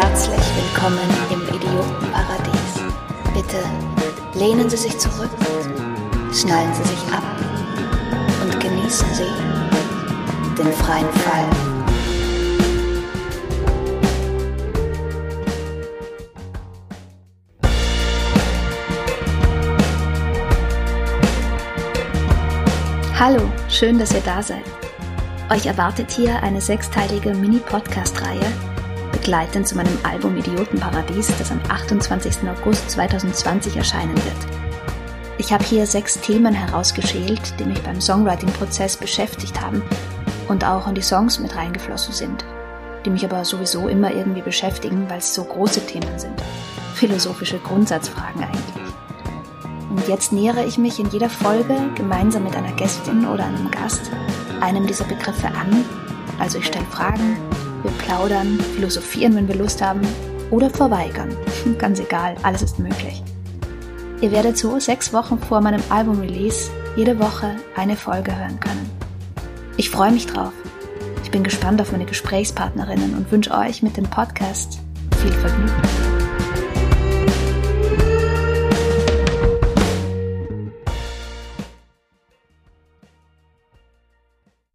herzlich willkommen im Idiotenparadies. Bitte lehnen Sie sich zurück, schnallen Sie sich ab und genießen Sie den freien Fall. Hallo, schön, dass ihr da seid. Euch erwartet hier eine sechsteilige Mini-Podcast-Reihe, begleitend zu meinem Album Idiotenparadies, das am 28. August 2020 erscheinen wird. Ich habe hier sechs Themen herausgeschält, die mich beim Songwriting-Prozess beschäftigt haben und auch in die Songs mit reingeflossen sind, die mich aber sowieso immer irgendwie beschäftigen, weil es so große Themen sind. Philosophische Grundsatzfragen eigentlich. Und jetzt nähere ich mich in jeder Folge gemeinsam mit einer Gästin oder einem Gast einem dieser Begriffe an. Also ich stelle Fragen, wir plaudern, philosophieren, wenn wir Lust haben oder verweigern. Ganz egal, alles ist möglich. Ihr werdet so sechs Wochen vor meinem Album-Release jede Woche eine Folge hören können. Ich freue mich drauf. Ich bin gespannt auf meine Gesprächspartnerinnen und wünsche euch mit dem Podcast viel Vergnügen.